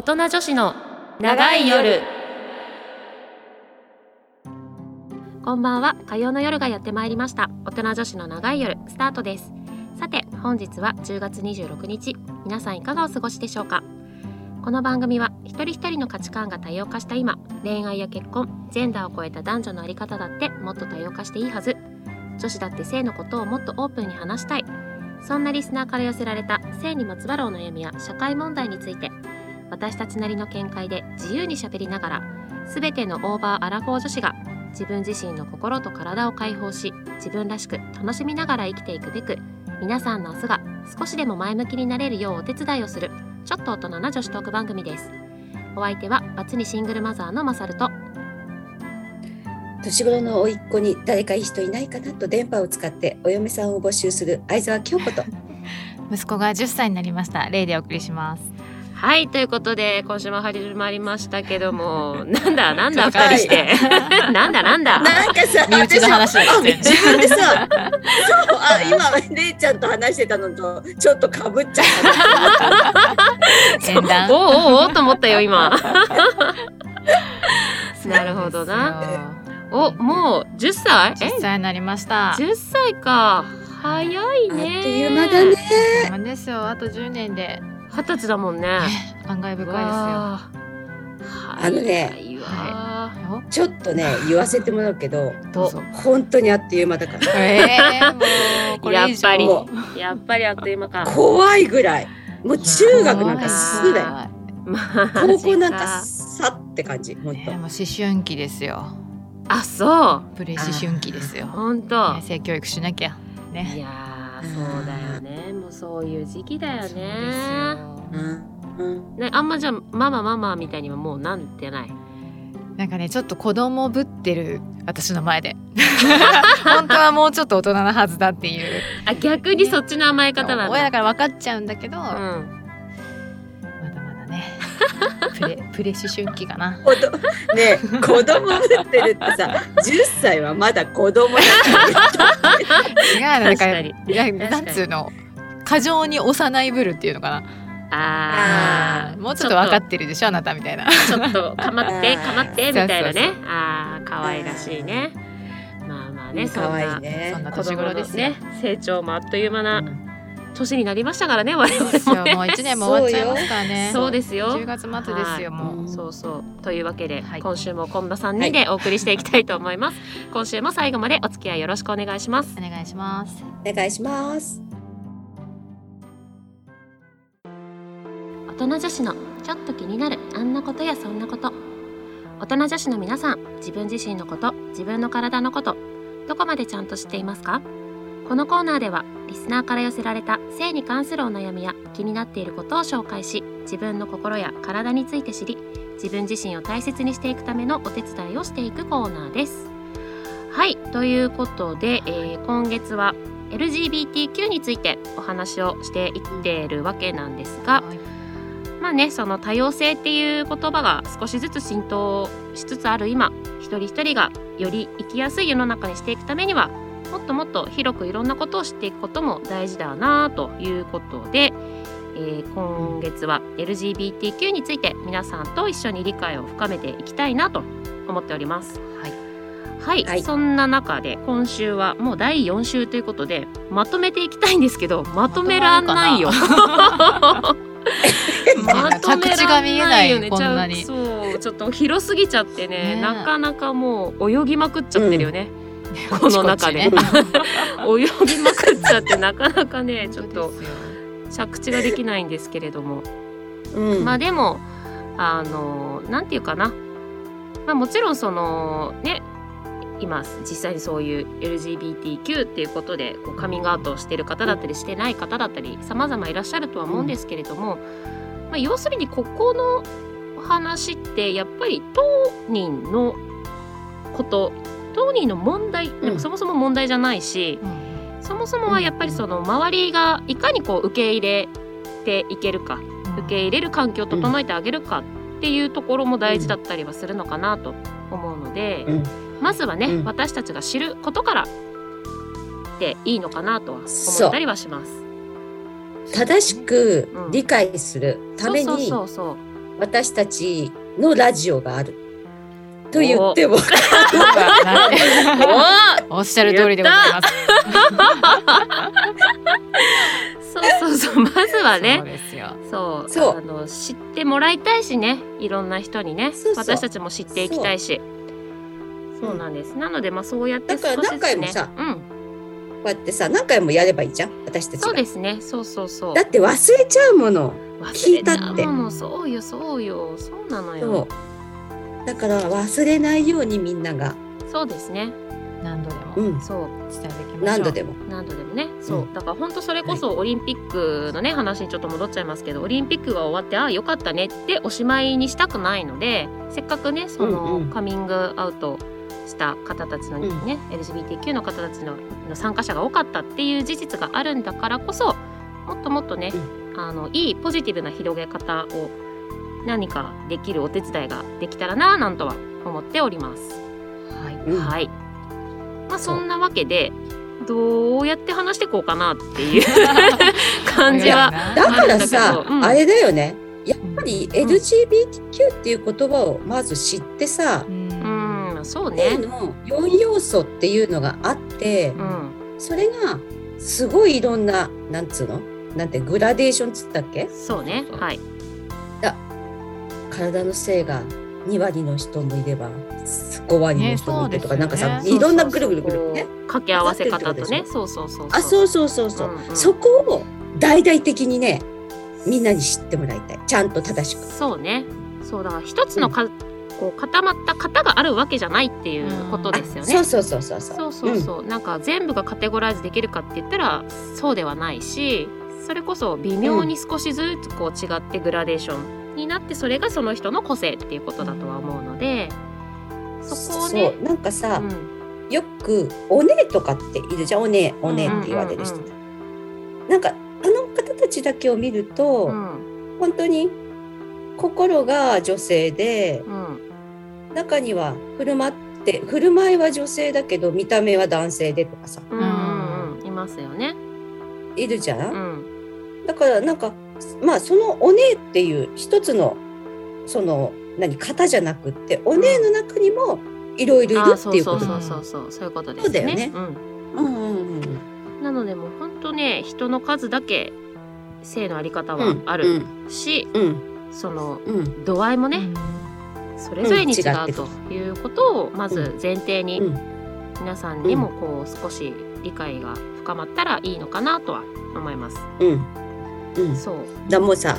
大人女子の長い夜。こんばんは。火曜の夜がやってまいりました。大人女子の長い夜スタートです。さて本日は10月26日。皆さんいかがお過ごしでしょうか？この番組は一人一人の価値観が多様化した今恋愛や結婚ジェンダーを超えた男女のあり方だってもっと多様化していいはず。女子だって性のことをもっとオープンに話したい。そんなリスナーから寄せられた性にまつわるお悩みや社会問題について私たちなりの見解で自由にしゃべりながら全てのオーバーアラフォー女子が自分自身の心と体を解放し自分らしく楽しみながら生きていくべく皆さんの明日が少しでも前向きになれるようお手伝いをするちょっと大人な女子トーク番組です。お相手はバツ2シングルマザーのマサルと年頃の甥っ子に誰かいい人いないかなと電波を使ってお嫁さんを募集する相沢京子と。息子が10歳になりました。レイでお送りしますはいということで今週も始まりましたけども なんだなんだ二人して。なんだ なんだ。なんかさ身内の話自分でさそうあ今レイちゃんと話してたのとちょっとかぶっちゃったお う。おうおうと思ったよ今。なるほどな。おもう10歳え？10歳になりました。10歳か。早いあっねという間だね。ですよ。あと10年で二十歳だもんね。感慨深いですよ。あ。のねちょっとね言わせてもらうけどどうぞ。本当にあっという間だから。えー、やっぱり。もやっぱりあっという間か。怖いぐらい。もう中学なんかすぐだよ。マ高ジ校なんかさって感じ本当ねもう思春期ですよ。あそう。プレ思春期ですよ、本当ね、性教育しなきゃ。いねやーそうだよねもうそういう時期だよそうですねよ。うんうん。ねあんまじゃあママママみたいにはもうなんてない？なんかねちょっと子供ぶってる私の前で。本当はもうちょっと大人なはずだっていう。あ逆にそっちの甘え方なんだ。親だから分かっちゃうんだけど、まうん。だまだね。プレプレ思春期かな。ねえ子供ぶってるってさ10歳はまだ子供だ 違うのなんか確かに。いや確かに。なんつうの過剰に幼いぶるっていうのかあー。なもうちょっと分かってるでしょあなたみたいな。ちょっとかまって かまってみたいなそう。そうね。ああ可愛らしいね。まあまあねそん可愛いなね。そんな子年頃ですよ。ね成長もあっという間な年になりましたからね我々もね。もう一年も終わっちゃいますからね。そうですよ。10月末ですよもう、うんそうそう。というわけで、はい。今週もこんな3人でお送りしていきたいと思います、今週も最後までお付き合いよろしくお願いします。お願いします。お願いします大人女子のちょっと気になるあんなことやそんなこと。大人女子の皆さん自分自身のこと自分の体のことどこまでちゃんと知っていますか？このコーナーではリスナーから寄せられた性に関するお悩みや気になっていることを紹介し自分の心や体について知り自分自身を大切にしていくためのお手伝いをしていくコーナーです。はいということで、えー今月は LGBTQ についてお話をしていっているわけなんですが、はい。あねその多様性っていう言葉が少しずつ浸透しつつある今一人一人がより生きやすい世の中にしていくためにはもっともっと広くいろんなことを知っていくことも大事だなということで、えー今月は LGBTQ について皆さんと一緒に理解を深めていきたいなと思っております。はいはい、はいそんな中で今週はもう第4週ということでまとめていきたいんですけどまとめらんないよ。まとめらんが見えないよねこんなに。ちゃうそうちょっと広すぎちゃってねねなかなかもう泳ぎまくっちゃってるよね、この中で、ね。泳ぎまくっちゃって なかなかねちょっと着地ができないんですけれども、うん。まあでもあのなんていうかな、まあ、もちろんそのね今実際にそういう LGBTQ っていうことでこうカミングアウトをしてる方だったりしてない方だったり様々いらっしゃるとは思うんですけれども、まあ、要するにここの話ってやっぱり当人のこと当人の問題でもそもそも問題じゃないし、うん。そもそもはやっぱりその周りがいかにこう受け入れていけるか受け入れる環境を整えてあげるかっていうところも大事だったりはするのかなと思うので、うん。まずはね、うん。私たちが知ることからでいいのかなとは思ったりはします。正しく理解するためそうにそうそう。私たちのラジオがある。と言っても。お。おっしゃる通りでございます。そうそうそう。まずはね。そうそう。あの知ってもらいたいしね。いろんな人にね。そうそう。私たちも知っていきたいし。そう。なんです、なのでまあそうやってだから少しずつ何回もさうん。こうやってさ何回もやればいいじゃん私たちが。そうですね。そうそうそう。だって忘れちゃうもの。聞いたって。うものそうよそうよ。そうなのよ。そう。だから忘れないようにみんなが、そうですね。何度でも。うん、そう伝えていきましょう。何度でも。何度でもね。そう、うんだから本当それこそオリンピックのね話にちょっと戻っちゃいますけどオリンピックが終わってああよかったねっておしまいにしたくないのでせっかくねその、うんうん。カミングアウトした方たちのね、LGBTQ の方たちのの参加者が多かったっていう事実があるんだからこそもっともっとね、あのいいポジティブな広げ方を何かできるお手伝いができたらなぁなんとは思っております。はい。うんはい。まあそんなわけでどうやって話していこうかなっていう 感じは。だからさど、うんあれだよねやっぱりん LGBTQ っていう言葉をまず知ってさ、うんうん、そう例ね。の4要素っていうのがあってう、ん、それがすごいいろんななんつうの？なんてグラデーションっつったっけ？そうね。はい。体の性が2割の人もいれば5割の人もいてとか、ねなんかさ、いろんなぐるぐるぐるね掛け合わせ方とね。混そうそうそう。あそうそうそうそう、うんうんそこを大々的にねみんなに知ってもらいたいちゃんと正しく。そうね。そうだから一つのか、こう固まった型があるわけじゃないっていうことですよね。あそうそうそうそうそう。そうそう、なんか全部がカテゴライズできるかって言ったらそうではないしそれこそ微妙に少しずつこう違ってグラデーションになってそれがその人の個性っていうことだとは思うのでそこをねそう。なんかさ、うん。よく「お姉」とかっているじゃん「お姉お姉」って言われる人、うんなんかあの方たちだけを見ると、うん。本当に心が女性でうん中には振る舞って振る舞いは女性だけど見た目は男性でとかさ。うん。うんうんいますよね。いるじゃ、うん。んだからなんかまあその「お姉」っていう一つのその何型じゃなくって「お姉」の中にもいろいろいるあっていうこと。だそうそうそうそうそういうことですそうだよね。うん。うんうんうんなのでもう本当ね人の数だけ性のあり方はうん。あるし、うん。そのうん。度合いもね、うんそれぞれに違うということをまず前提にうん。皆さんにもこう少し理解が深まったらいいのかなとは思います。うん。うん。そう。だもうさ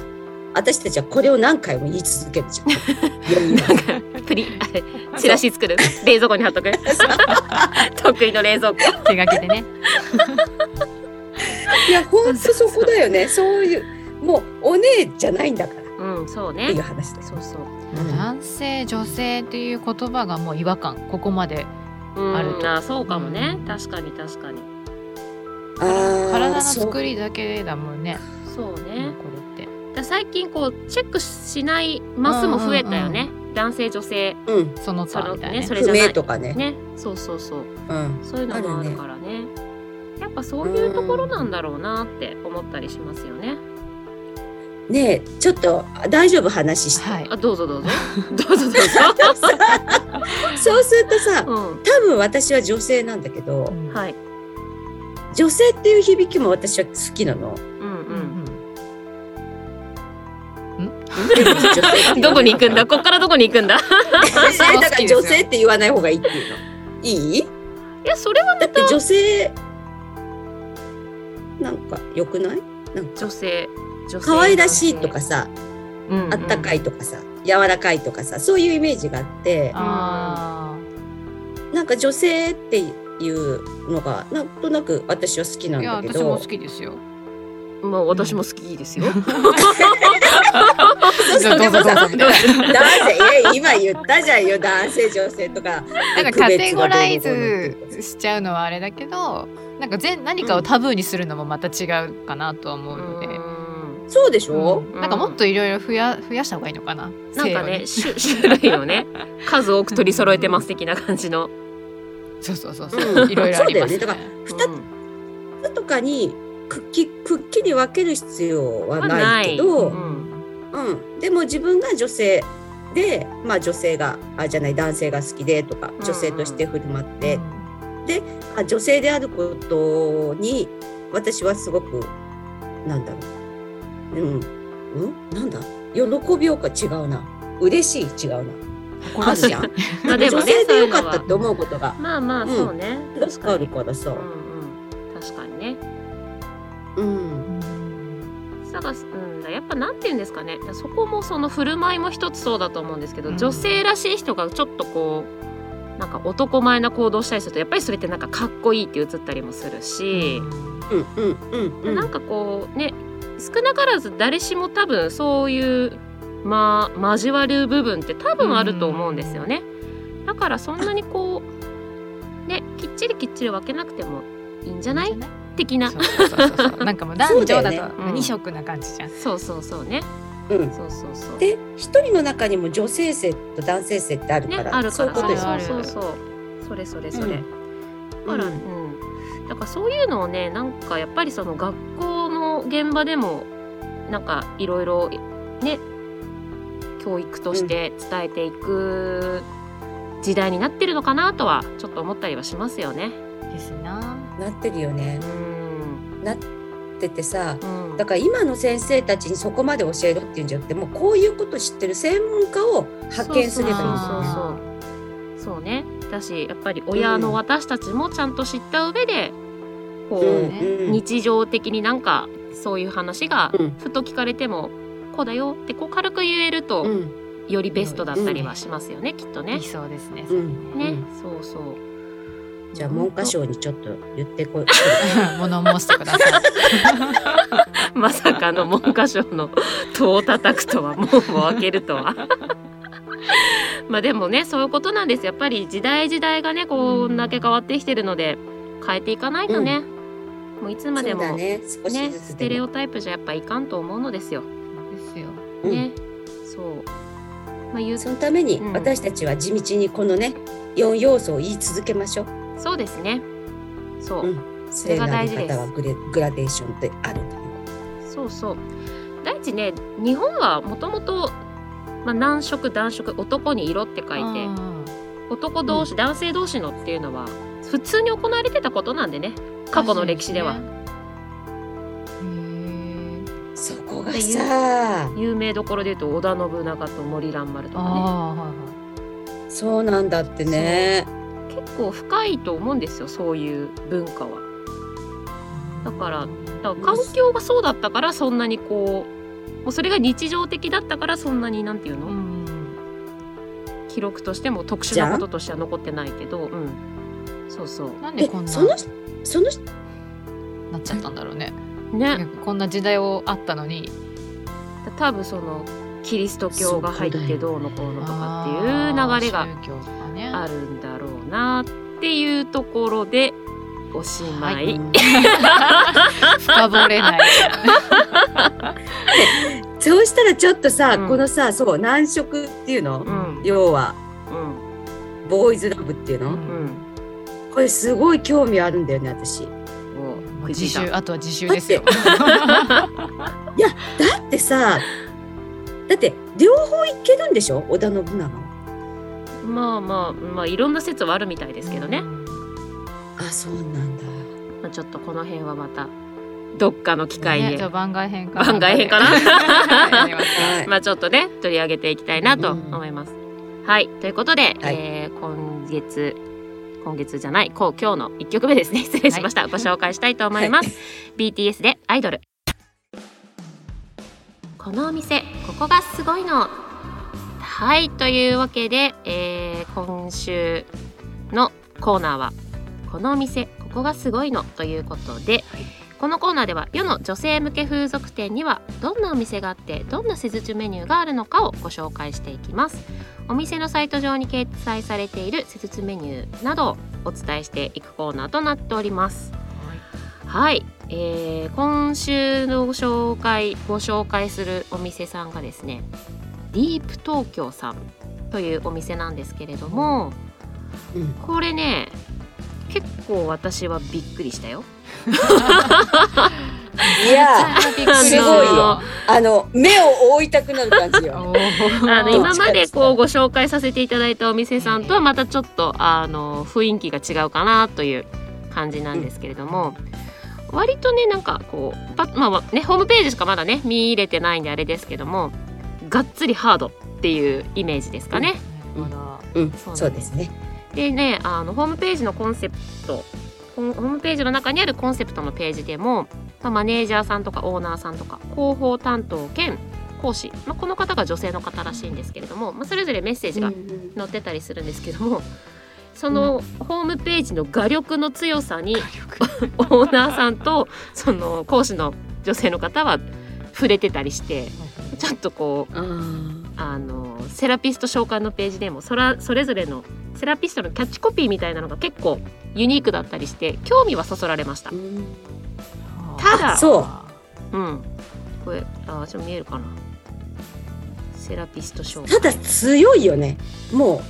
私たちはこれを何回も言い続けるじゃ んなくプリチラシ作る。冷蔵庫に貼っとく。得意の冷蔵庫。手がけてね。いや本当そこだよね。そういうもうお姉じゃないんだからうんそうっていうね。話です。そうそう。男性女性っていう言葉がもう違和感ここまでうんあるとあそうかもね、うん確かに確かに。体のそう作りだけだもんね。そうね。これってだ最近こうチェックしないマスも増えたよね。男性女性うんその他みたいなね。不それじゃない明とかね。ね。そうそうそう。うんそういうのもあるからね。やっぱそういうところなんだろうなって思ったりしますよね。ねえちょっと大丈夫話して。はい。あどうぞどうぞ。どうぞどうぞ。そうするとさうん。多分私は女性なんだけどうんはい。女性っていう響きも私は好きなの。うんう。うんんどこに行くんだ？こっからどこに行くんだ？えだから女性って言わない方がいいっていうの。いい？いやそれはだって女性なんか良くない？なんか女性。可愛らしいとか。さ、うんうんあったかいとかさ柔らかいとかさそういうイメージがあってあなんか女性っていうのがなんとなく私は好きなんだけ私もど好きですよ。まあ私も好きですよ。そうそうでもさ男性え今言ったじゃんよ男性女性とかなんかカテゴライズしちゃうのはあれだけど、なんか全何かをタブーにするのもまた違うかなとは思うので。うんそうでしょ、うん。なんかもっといろいろ増や増やした方がいいのかな？なんかね。種種類をね 数多く取り揃えてます的な感じの。そうそうそうそう。う。いろいろあります、そうだよね。だからうん。とかにくっきくっきり分ける必要ははないけど、うん。うん、でも自分が女性で、まあ、女性があじゃない男性が好きでとかうん。女性として振る舞って、あ女性であることに私はすごくなんだろう、うん。うん、なんだ？喜びようか違うな。嬉しい違うな。あるじゃん。まあでもね女性でよかったって思うことが。まあまあうん。そうね、確あかに。るからさう。ん、うん。確かにね。うん、だからうんやっぱなんて言うんですかね。そこもその振る舞いも一つそうだと思うんですけど、うん。女性らしい人がちょっとこうなんか男前な行動したりするとやっぱりそれってなんかかっこいいって映ったりもするし、うんうんうんうん。なんかこうね少なからず誰しも多分そういうまあ交わる部分って多分あると思うんですよね。だからそんなにこうねきっちりきっちり分けなくてもいいんじゃない？的な。そうそうそうそう。なんかもう 男女だと二色な感じじゃん。そうそうそうね。うん。そうそうそう。で一人の中にも女性性と男性性ってあるねから、あるから。そういうことそうそうそう。それそれそれ、うん。だから、ううん。んだからそういうのをねなんかやっぱりその学校の現場でもなんかいろいろね教育として伝えていく時代になってるのかなとはちょっと思ったりはしますよね。ですな。なってるよねう。んなっててさうんだから今の先生たちにそこまで教えろっていうんじゃなくてもうこういうこと知ってる専門家を派遣すればいいんだよね。そうねだしやっぱり親の私たちもちゃんと知った上でこう、うんねうん日常的になんかそういう話がうんふと聞かれても、こうだよってこう軽く言えると、うんよりベストだったりはしますよね、きっとねい。そうですね。うんね、うんそうそう。じゃあ文科省にちょっと言ってこい。物申してください。まさかの文科省の戸を叩くとは門を開けるとは。まあでもねそういうことなんですやっぱり時代時代がねこんだけ変わってきてるので変えていかないとね、もういつまでもねねステレ。オタイプじゃやっぱいかんと思うのですよ。ですよ。うんね、そう。まあ言うそのためにうん私たちは地道にこのね4要素を言い続けましょう。そうですね。そう。うんそれが大事ですはグレグラデーションであるという。そうそう第一ね日本はもともとまあ男色男色男に色って書いて男同士、男性同士のっていうのは普通に行われてたことなんでね過去の歴史では。そこがさ、有名どころでいうと織田信長と森蘭丸とかねああ、はいはい。そうなんだってね。結構深いと思うんですよそういう文化は。だからだから環境がそうだったからそんなにこうもうそれが日常的だったからそんなになんていうの、うん。記録としても特殊なこととしては残ってないけど、うん、そうそう。えなんでこんなそのそのなっちゃったんだろうね。ね。こんな時代をあったのに。多分そのキリスト教が入ってどうのこうのとかっていう流れが。あるんだろうなっていうところでおしまい、うん。深掘れない。そうしたらちょっとさ、うん。このさそう難色っていうの、うん。要はうん。ボーイズラブっていうの、これすごい興味あるんだよね私。もう自習あとは自習ですよ。だってさだって両方いけるんでしょ？織田信長は。まあまあまあいろんな説はあるみたいですけどね、あそうなんだ。まあ、ちょっとこの辺はまたどっかの機会で、ね番外編か。番外編かな まあちょっとね取り上げていきたいなと思います。はいということで、はいえー今月今月じゃないこう今日の一曲目ですね。失礼しました、ご紹介したいと思います、BTS でアイドル。このお店ここがすごいの。はいというわけで、えー今週のコーナーはこのお店ここがすごいの。ということで、このコーナーでは世の女性向け風俗店にはどんなお店があってどんな施術メニューがあるのかをご紹介していきます。お店のサイト上に掲載されている施術メニューなどをお伝えしていくコーナーとなっております。はい、えー今週のご紹介ご紹介するお店さんがですねディープ東京さんというお店なんですけれどもうん。これね結構私はびっくりしたよ。いやすごいよ。あの目を覆いたくなる感じよ。あの今までこううご紹介させていただいたお店さんとはまたちょっとあの雰囲気が違うかなという感じなんですけれども、割とねなんかこうまあまあねホームページしかまだね見入れてないんであれですけどもがっつりハードっていうイメージですかね。うん。そうなんですそうですね。でねあのホームページのコンセプトホームページの中にあるコンセプトのページでも、まあ、マネージャーさんとかオーナーさんとか広報担当兼講師、まあ、この方が女性の方らしいんですけれども、まあ、それぞれメッセージが載ってたりするんですけどもそのホームページの画力の強さにオーナーさんとその講師の女性の方は触れてたりしてちょっとこうあのセラピスト紹介のページでもそらそれぞれのセラピストのキャッチコピーみたいなのが結構ユニークだったりして興味はそそられました。う。ん。ただあそう。うん、これあちょっと見えるかな。セラピスト紹介ただ強いよね。もう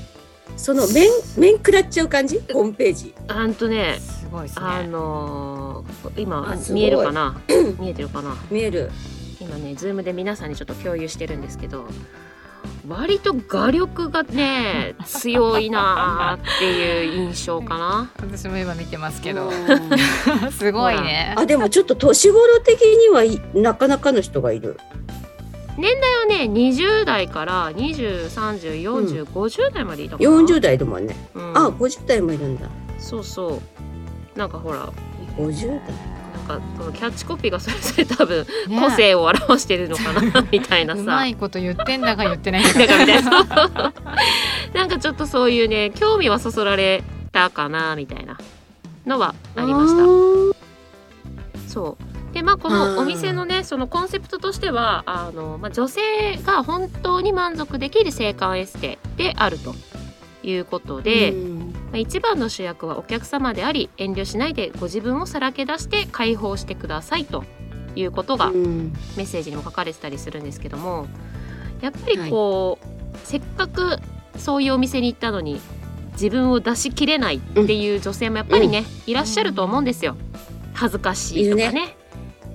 その面面食らっちゃう感じ？ホームページ。あんとねすごいですね。あのー今見えるかな？見えてるかな？見える。今ねズームで皆さんにちょっと共有してるんですけど割と画力がね強いなーっていう印象かな。私も今見てますけどうん すごいねあでもちょっと年頃的にはいなかなかの人がいる。年代はね20代から20304050代までいたかな、40代でもね。うんあ50代もいるんだ。そうそうなんかほら50代。なんかそのキャッチコピーがそれぞれ多分ね。個性を表してるのかなみたいなうさまいこと言ってんだか言ってないんだかみたいな。なんかちょっとそういうね興味はそそられたかなみたいなのはありました。そう。でまあこのお店のねそのコンセプトとしてはあの、まあ、女性が本当に満足できる性感エステであるということで、一番の主役はお客様であり遠慮しないでご自分をさらけ出して解放してくださいということがうん。メッセージにも書かれてたりするんですけどもやっぱりこう、せっかくそういうお店に行ったのに自分を出しきれないっていう女性もやっぱりね、いらっしゃると思うんですよ。恥ずかしいとかいね。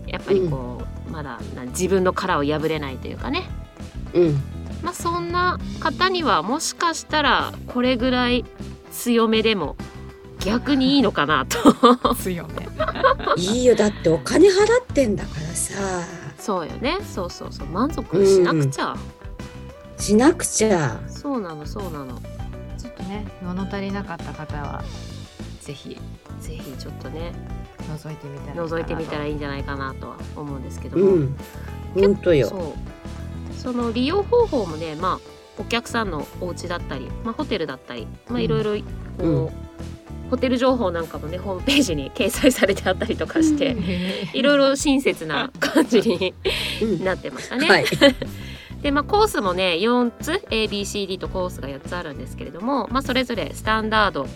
やっぱりこう、まだな自分の殻を破れないというかね。うんまあそんな方にはもしかしたらこれぐらい強めでも逆にいいのかなと。強め。いいよ。だってお金払ってんだからさ。そうよね。そうそうそう。満足しなくちゃ、しなくちゃ。そうなのそうなの。ちょっとね物足りなかった方はぜひぜひちょっとね覗いてみたら覗いてみたらいいいんじゃないかなとは思うんですけども、うん。ほんとよその利用方法もねまあお客さんのお家だったり、まあ、ホテルだったり、まあ、うん。いろいろこう、うん。ホテル情報なんかもねホームページに 掲載されてあったりとかして、いろいろ親切な感じにうん。なってましたね。はい。でまあコースもね4つ ABCD とコースが4つあるんですけれども、まあ、それぞれスタンダード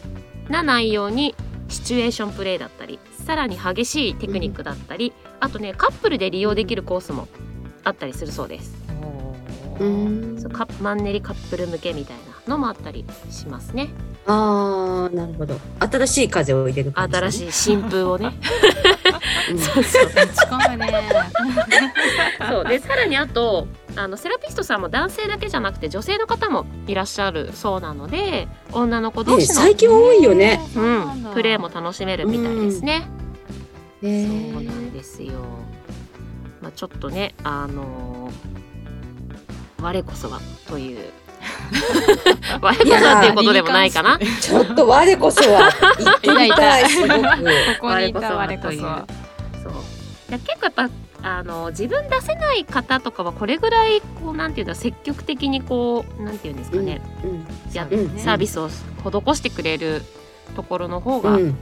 な内容にシチュエーションプレイだったりさらに激しいテクニックだったり、あとねカップルで利用できるコースもあったりするそうです。ううん。んそうカッマンネリカップル向けみたいなのもあったりしますね。あーなるほど。新しい風を入れる感じ、ね、新しい新風をね。うん。そうそう。打ち込むね。そう。でさらにあとあのセラピストさんも男性だけじゃなくて女性の方もいらっしゃるそうなので女の子同ね士の、最近多いよね。うん、プレーも楽しめるみたいですね。ねそうなんですよ。まあちょっとねあのー我こそはという。我こそはっていうことでもないかな。ちょっと我こそは言ってみたいすごく。ここにいた我こそはそう結構やっぱあの自分出せない方とかはこれぐらいこうなんていうんだ積極的にこうなんていうん。ですかね、うんやうんサービスを施してくれるところの方がうん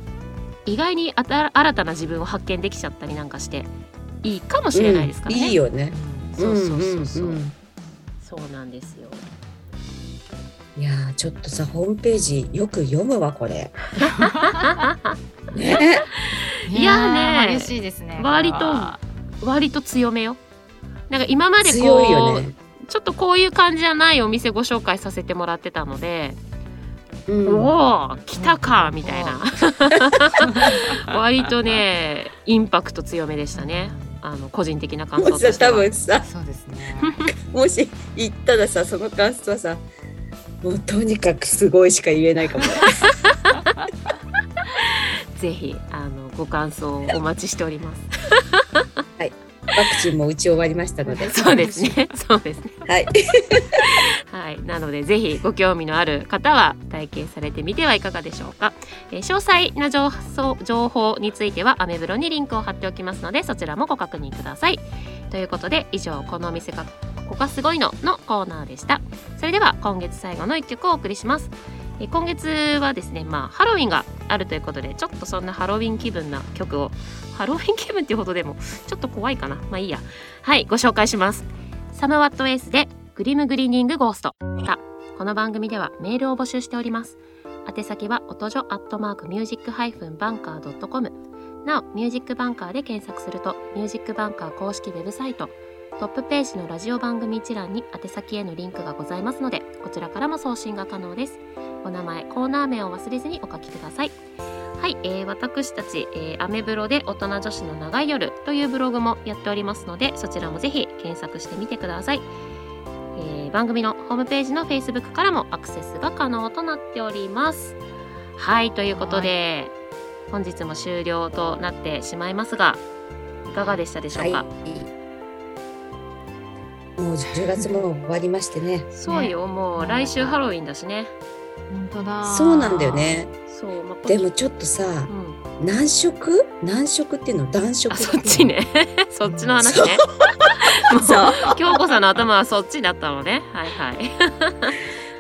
意外にあた新たな自分を発見できちゃったりなんかしていいかもしれないですからね。いいよね。そうそうそうそう,、んんんそうなんですよ。いやーちょっとさホームページよく読むわこれ。ね。いやーね嬉しいですね割と割と強めよ。なんか今まで強いこう、よね。ちょっとこういう感じじゃないお店ご紹介させてもらってたので、うん。おお来たかみたいな。割とねインパクト強めでしたねあの個人的な感想もうさ多としては分さそうですね もし言ったらさその感想はさもうとにかくすごいしか言えないかもね ぜひあのご感想をお待ちしております。ワクチンも打ち終わりましたのでそうですね。そうですね。はい はい。なのでぜひご興味のある方は体験されてみてはいかがでしょうか。えー詳細な情報についてはアメブロにリンクを貼っておきますのでそちらもご確認ください。ということで以上このお店がここがすごいののコーナーでした。それでは今月最後の一曲をお送りします。え今月はですね、まあハロウィンがあるということでちょっとそんなハロウィン気分な曲をハロウィン気分っていうほどでもちょっと怖いかな。まあいいや。はい、ご紹介します。サムワットエースでグリムグリーニングゴースト。さあこの番組ではメールを募集しております。宛先は音女アットマークミュージックハイフンバンカードットコム。なお、ミュージックバンカーで検索すると、ミュージックバンカー公式ウェブサイト、トップページのラジオ番組一覧に宛先へのリンクがございますので、こちらからも送信が可能です。お名前、コーナー名を忘れずにお書きください。はい、えー私たち、えーアメブロで大人女子の長い夜というブログもやっておりますので、そちらもぜひ検索してみてください。えー番組のホームページの Facebook からもアクセスが可能となっております。はい、ということで、本日も終了となってしまいますが、いかがでしたでしょうか？もう10月も終わりましてねそうよ、もう来週ハロウィンだしね。本当だ。そうなんだよね。そう、まあ、でもちょっとさうん、何色？何色っていうの暖色そっちね。そっちの話ね。そう。京子さんの頭はそっちだったのね。はいはい。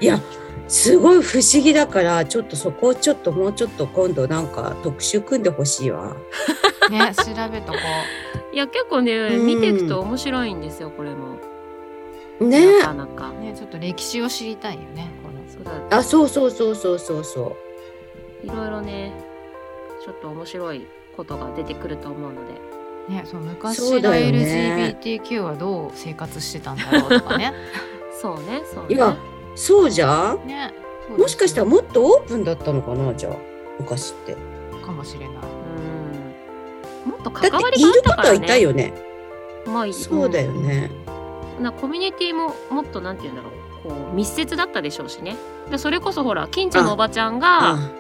いやすごい不思議だからちょっとそこをちょっともうちょっと今度なんか特集組んでほしいわ。ね調べとこいや結構ね、うん。見ていくと面白いんですよこれも。ね。なかなか。うねちょっと歴史を知りたいよねこのそうだあそうそうそうそうそうそいろいろねちょっと面白いことが出てくると思うので。ねそう昔のそうだよね。LGBTQ はどう生活してたんだろうとかね。そうねそうね。ういやそうじゃん。ねもしかしたらもっとオープンだったのかなじゃあ。昔って。かもしれない。うん。もっとだ関わっていることりがあったからね。はいたよね。まあいい。そうだよね、なコミュニティももっとなんて言うんだろうこう密接だったでしょうしね。でそれこそほら近所のおばちゃんがあ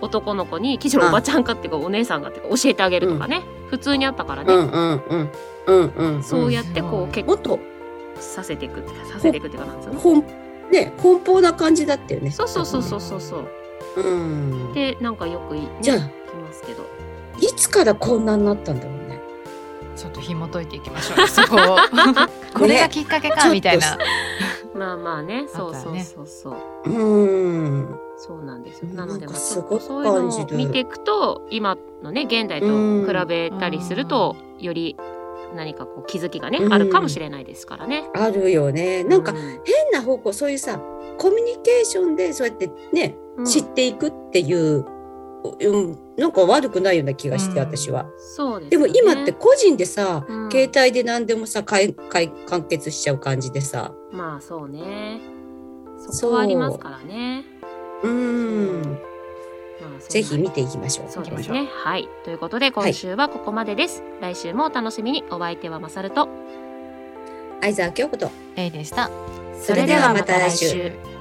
男の子に近所のおばちゃんかっていうかお姉さんがっていうか教えてあげるとかね、普通にあったからね、うんうんうんうんうんうんそうやってこう結もっとさせていくっていうかさせていくっていうかなんつうのほんね奔放な感じだったよねそうそうそうそうそうそううんでなんかよくい、ね、じゃあ聞きますけどいつからこんなになったんだろうねちょっと紐解いていきましょうよ そこを。これがきっかけかみたいな。まあまあねそうそうそうそう。うん。そうなんですよ。なのでまあちょっとそういうのを見ていくと今のね現代とうん比べたりするとより何かこう気づきがね、うん。あるかもしれないですからね。あるよね。なんかう変な方向そういうさコミュニケーションでそうやってね、うん。知っていくっていう、うん、なんか悪くないような気がして、うん私は。そうですでも今って個人でさ、うん携帯で何でもさかいかい完結しちゃう感じでさまあそうねそこはありますからね。うんまあぜひ見ていきましょう。そうですね。はい。ということで今週はここまでです。来週もお楽しみに。お相手はまさると。相沢京子とレイでしたそれではまた来週。